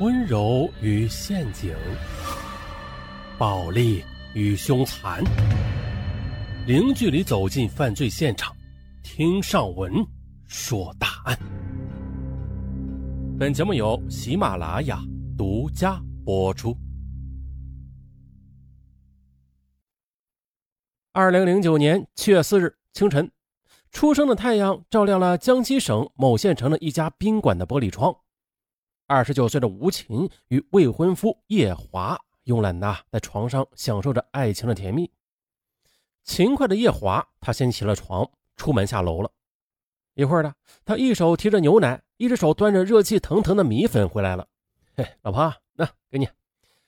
温柔与陷阱，暴力与凶残，零距离走进犯罪现场，听上文说大案。本节目由喜马拉雅独家播出。二零零九年七月四日清晨，初升的太阳照亮了江西省某县城的一家宾馆的玻璃窗。二十九岁的吴琴与未婚夫叶华慵懒的在床上享受着爱情的甜蜜。勤快的叶华，他先起了床，出门下楼了。一会儿呢，他一手提着牛奶，一只手端着热气腾腾的米粉回来了。嘿，老婆，那给你，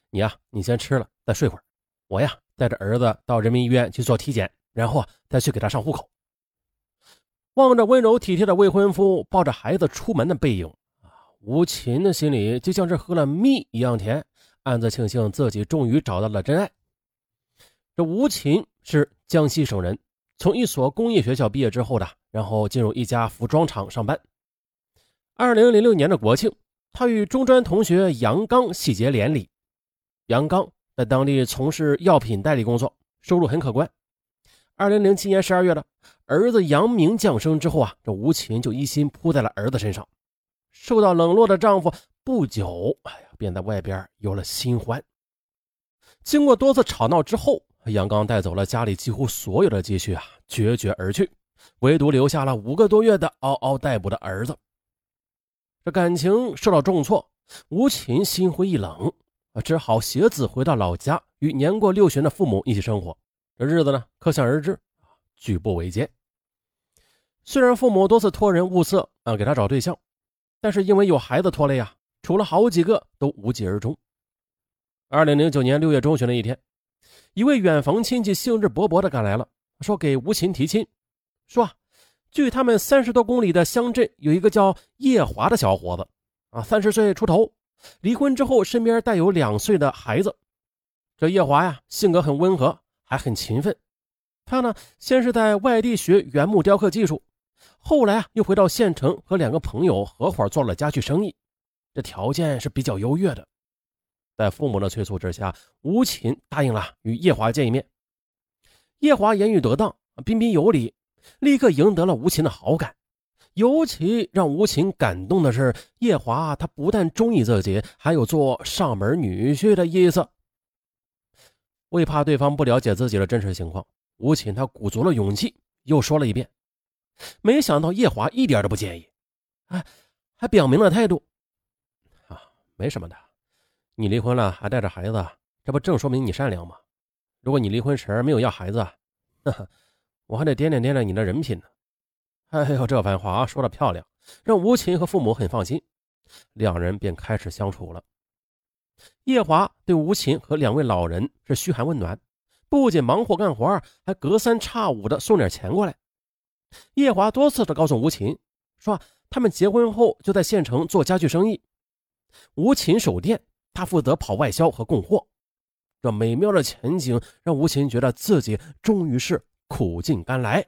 你呀，你先吃了，再睡会儿。我呀，带着儿子到人民医院去做体检，然后，再去给他上户口。望着温柔体贴的未婚夫抱着孩子出门的背影。吴琴的心里就像是喝了蜜一样甜，暗自庆幸自己终于找到了真爱。这吴琴是江西省人，从一所工业学校毕业之后的，然后进入一家服装厂上班。二零零六年的国庆，他与中专同学杨刚喜结连理。杨刚在当地从事药品代理工作，收入很可观。二零零七年十二月的，儿子杨明降生之后啊，这吴琴就一心扑在了儿子身上。受到冷落的丈夫不久，哎呀，便在外边有了新欢。经过多次吵闹之后，杨刚带走了家里几乎所有的积蓄啊，决绝而去，唯独留下了五个多月的嗷嗷待哺的儿子。这感情受到重挫，吴琴心灰意冷啊，只好携子回到老家，与年过六旬的父母一起生活。这日子呢，可想而知举步维艰。虽然父母多次托人物色啊，给他找对象。但是因为有孩子拖累呀，处了好几个都无疾而终。二零零九年六月中旬的一天，一位远房亲戚兴致勃勃地赶来了，说给吴琴提亲，说距他们三十多公里的乡镇有一个叫叶华的小伙子，啊，三十岁出头，离婚之后身边带有两岁的孩子。这叶华呀，性格很温和，还很勤奋。他呢，先是在外地学原木雕刻技术。后来啊，又回到县城和两个朋友合伙做了家具生意，这条件是比较优越的。在父母的催促之下，吴琴答应了与叶华见一面。叶华言语得当，彬彬有礼，立刻赢得了吴琴的好感。尤其让吴琴感动的是，叶华他不但中意自己，还有做上门女婿的意思。为怕对方不了解自己的真实情况，吴琴他鼓足了勇气，又说了一遍。没想到叶华一点都不介意，哎，还表明了态度。啊，没什么的，你离婚了还带着孩子，这不正说明你善良吗？如果你离婚时没有要孩子，哈哈，我还得掂量掂量你的人品呢。哎呦，这番话说的漂亮，让吴琴和父母很放心，两人便开始相处了。叶华对吴琴和两位老人是嘘寒问暖，不仅忙活干活，还隔三差五的送点钱过来。叶华多次的告诉吴琴说，他们结婚后就在县城做家具生意，吴琴守店，他负责跑外销和供货。这美妙的前景让吴琴觉得自己终于是苦尽甘来。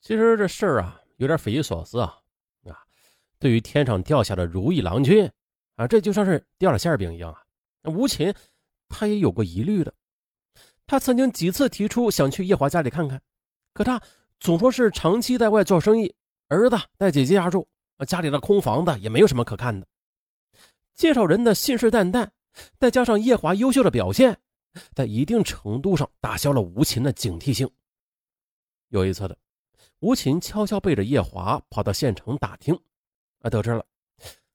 其实这事儿啊，有点匪夷所思啊啊！对于天上掉下的如意郎君啊，这就像是掉了馅饼一样啊。吴琴他也有过疑虑的，他曾经几次提出想去叶华家里看看，可他。总说是长期在外做生意，儿子带姐姐家住，家里的空房子也没有什么可看的。介绍人的信誓旦旦，再加上叶华优秀的表现，在一定程度上打消了吴琴的警惕性。有一次的，吴琴悄悄背着叶华跑到县城打听，啊，得知了，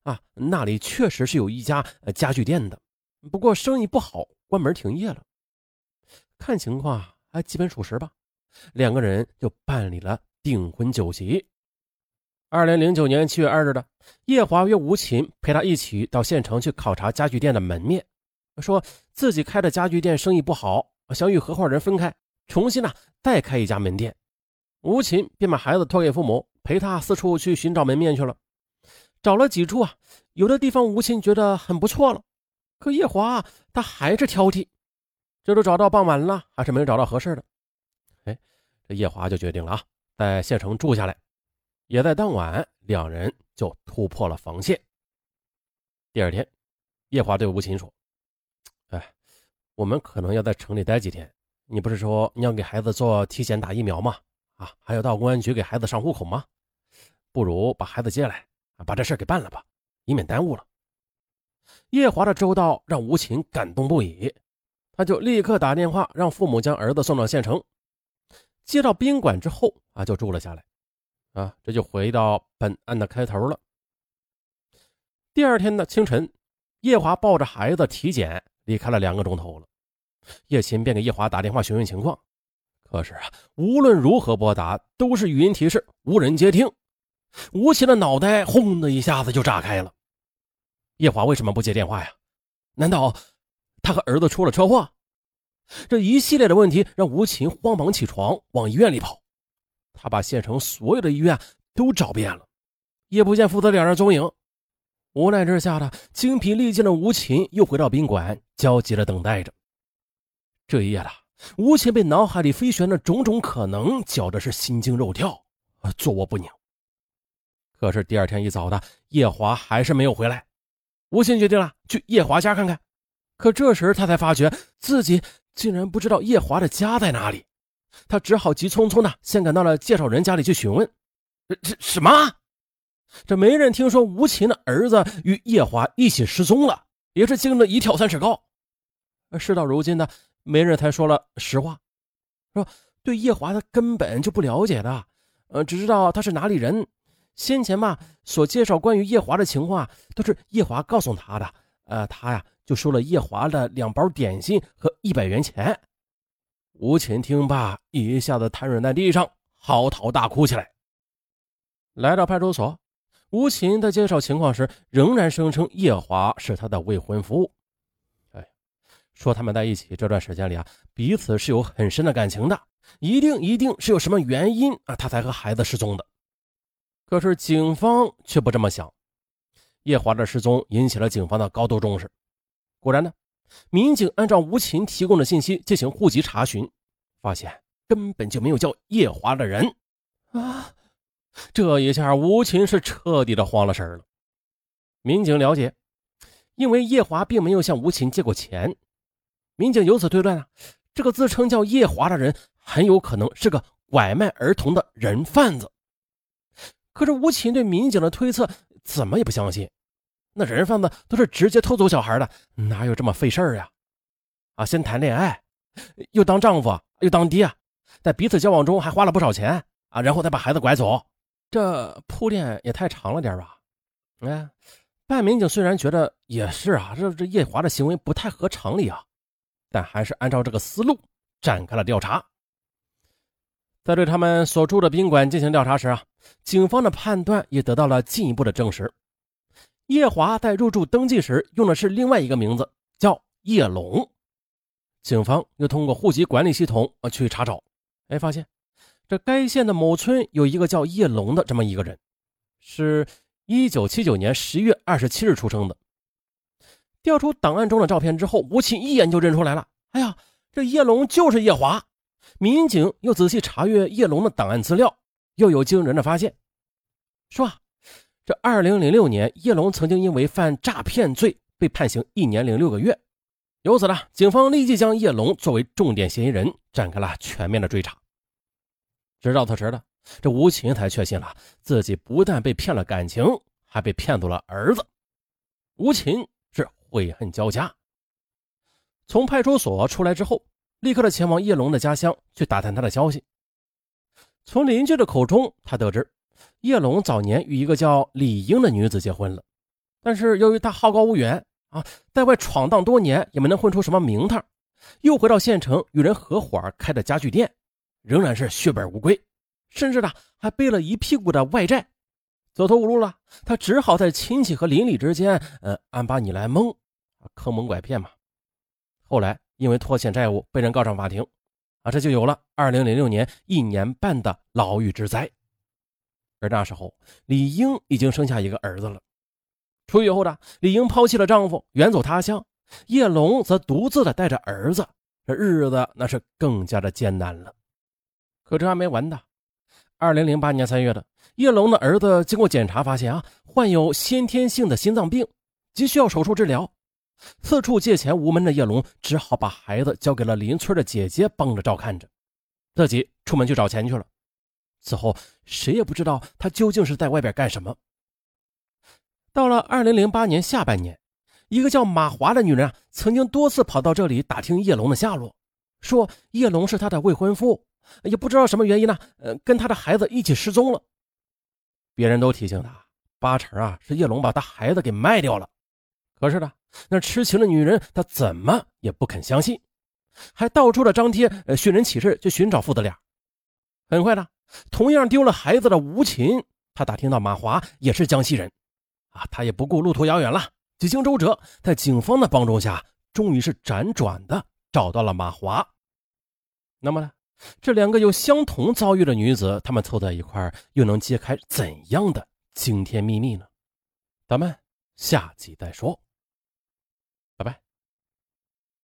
啊，那里确实是有一家家具店的，不过生意不好，关门停业了。看情况还基本属实吧。两个人就办理了订婚酒席。二零零九年七月二日的，叶华约吴琴陪他一起到县城去考察家具店的门面，说自己开的家具店生意不好，想与合伙人分开，重新呢再开一家门店。吴琴便把孩子托给父母，陪他四处去寻找门面去了。找了几处啊，有的地方吴琴觉得很不错了，可叶华他还是挑剔，这都找到傍晚了，还是没有找到合适的。这叶华就决定了啊，在县城住下来。也在当晚，两人就突破了防线。第二天，叶华对吴琴说：“哎，我们可能要在城里待几天。你不是说你要给孩子做体检、打疫苗吗？啊，还要到公安局给孩子上户口吗？不如把孩子接来，把这事给办了吧，以免耽误了。”叶华的周到让吴琴感动不已，他就立刻打电话让父母将儿子送到县城。接到宾馆之后啊，就住了下来。啊，这就回到本案的开头了。第二天的清晨，叶华抱着孩子体检离开了两个钟头了。叶琴便给叶华打电话询问情况，可是啊，无论如何拨打都是语音提示，无人接听。吴奇的脑袋轰的一下子就炸开了。叶华为什么不接电话呀？难道他和儿子出了车祸？这一系列的问题让吴琴慌忙起床往医院里跑。他把县城所有的医院都找遍了，也不见父子两人踪影。无奈之下的精疲力尽的吴琴又回到宾馆，焦急的等待着。这一夜的吴琴被脑海里飞旋的种种可能搅得是心惊肉跳，坐卧不宁。可是第二天一早的，叶华还是没有回来。吴琴决定了去叶华家看看，可这时他才发觉自己竟然不知道叶华的家在哪里。他只好急匆匆的先赶到了介绍人家里去询问，这什么？这媒人听说吴琴的儿子与叶华一起失踪了，也是惊得一跳三尺高。事到如今呢，媒人才说了实话，说对叶华他根本就不了解的，呃，只知道他是哪里人。先前嘛所介绍关于叶华的情况都是叶华告诉他的，呃，他呀就收了叶华的两包点心和一百元钱。吴琴听罢，一下子瘫软在地上，嚎啕大哭起来。来到派出所，吴琴在介绍情况时，仍然声称叶华是他的未婚夫。哎，说他们在一起这段时间里啊，彼此是有很深的感情的，一定一定是有什么原因啊，他才和孩子失踪的。可是警方却不这么想。叶华的失踪引起了警方的高度重视。果然呢。民警按照吴琴提供的信息进行户籍查询，发现根本就没有叫叶华的人啊！这一下吴琴是彻底的慌了神了。民警了解，因为叶华并没有向吴琴借过钱，民警由此推断啊，这个自称叫叶华的人很有可能是个拐卖儿童的人贩子。可是吴琴对民警的推测怎么也不相信。那人贩子都是直接偷走小孩的，哪有这么费事儿呀？啊，先谈恋爱，又当丈夫又当爹，在彼此交往中还花了不少钱啊，然后再把孩子拐走，这铺垫也太长了点吧？哎，办案民警虽然觉得也是啊，这这叶华的行为不太合常理啊，但还是按照这个思路展开了调查。在对他们所住的宾馆进行调查时啊，警方的判断也得到了进一步的证实。叶华在入住登记时用的是另外一个名字，叫叶龙。警方又通过户籍管理系统啊去查找，哎，发现这该县的某村有一个叫叶龙的这么一个人，是一九七九年十月二十七日出生的。调出档案中的照片之后，吴琴一眼就认出来了。哎呀，这叶龙就是叶华。民警又仔细查阅叶龙的档案资料，又有惊人的发现，说啊。这二零零六年，叶龙曾经因为犯诈骗罪被判刑一年零六个月。由此呢，警方立即将叶龙作为重点嫌疑人，展开了全面的追查。直到此时的这吴琴才确信了自己不但被骗了感情，还被骗走了儿子。吴琴是悔恨交加。从派出所出来之后，立刻的前往叶龙的家乡去打探他的消息。从邻居的口中，他得知。叶龙早年与一个叫李英的女子结婚了，但是由于他好高骛远啊，在外闯荡多年也没能混出什么名堂，又回到县城与人合伙开的家具店，仍然是血本无归，甚至呢还背了一屁股的外债，走投无路了，他只好在亲戚和邻里之间，呃，安把你来蒙，坑蒙拐骗嘛。后来因为拖欠债务被人告上法庭，啊，这就有了二零零六年一年半的牢狱之灾。而那时候，李英已经生下一个儿子了。出狱后的李英抛弃了丈夫，远走他乡，叶龙则独自的带着儿子，这日子那是更加的艰难了。可这还没完的，二零零八年三月的，叶龙的儿子经过检查发现啊，患有先天性的心脏病，急需要手术治疗。四处借钱无门的叶龙只好把孩子交给了邻村的姐姐帮着照看着，自己出门去找钱去了。此后谁也不知道他究竟是在外边干什么。到了二零零八年下半年，一个叫马华的女人啊，曾经多次跑到这里打听叶龙的下落，说叶龙是她的未婚夫，也不知道什么原因呢，呃，跟他的孩子一起失踪了。别人都提醒他，八成啊是叶龙把他孩子给卖掉了。可是呢，那痴情的女人她怎么也不肯相信，还到处的张贴呃寻人启事去寻找父子俩。很快呢，同样丢了孩子的吴琴，他打听到马华也是江西人。啊，他也不顾路途遥远了，几经周折，在警方的帮助下，终于是辗转的找到了马华。那么呢，这两个有相同遭遇的女子，她们凑在一块又能揭开怎样的惊天秘密呢？咱们下集再说。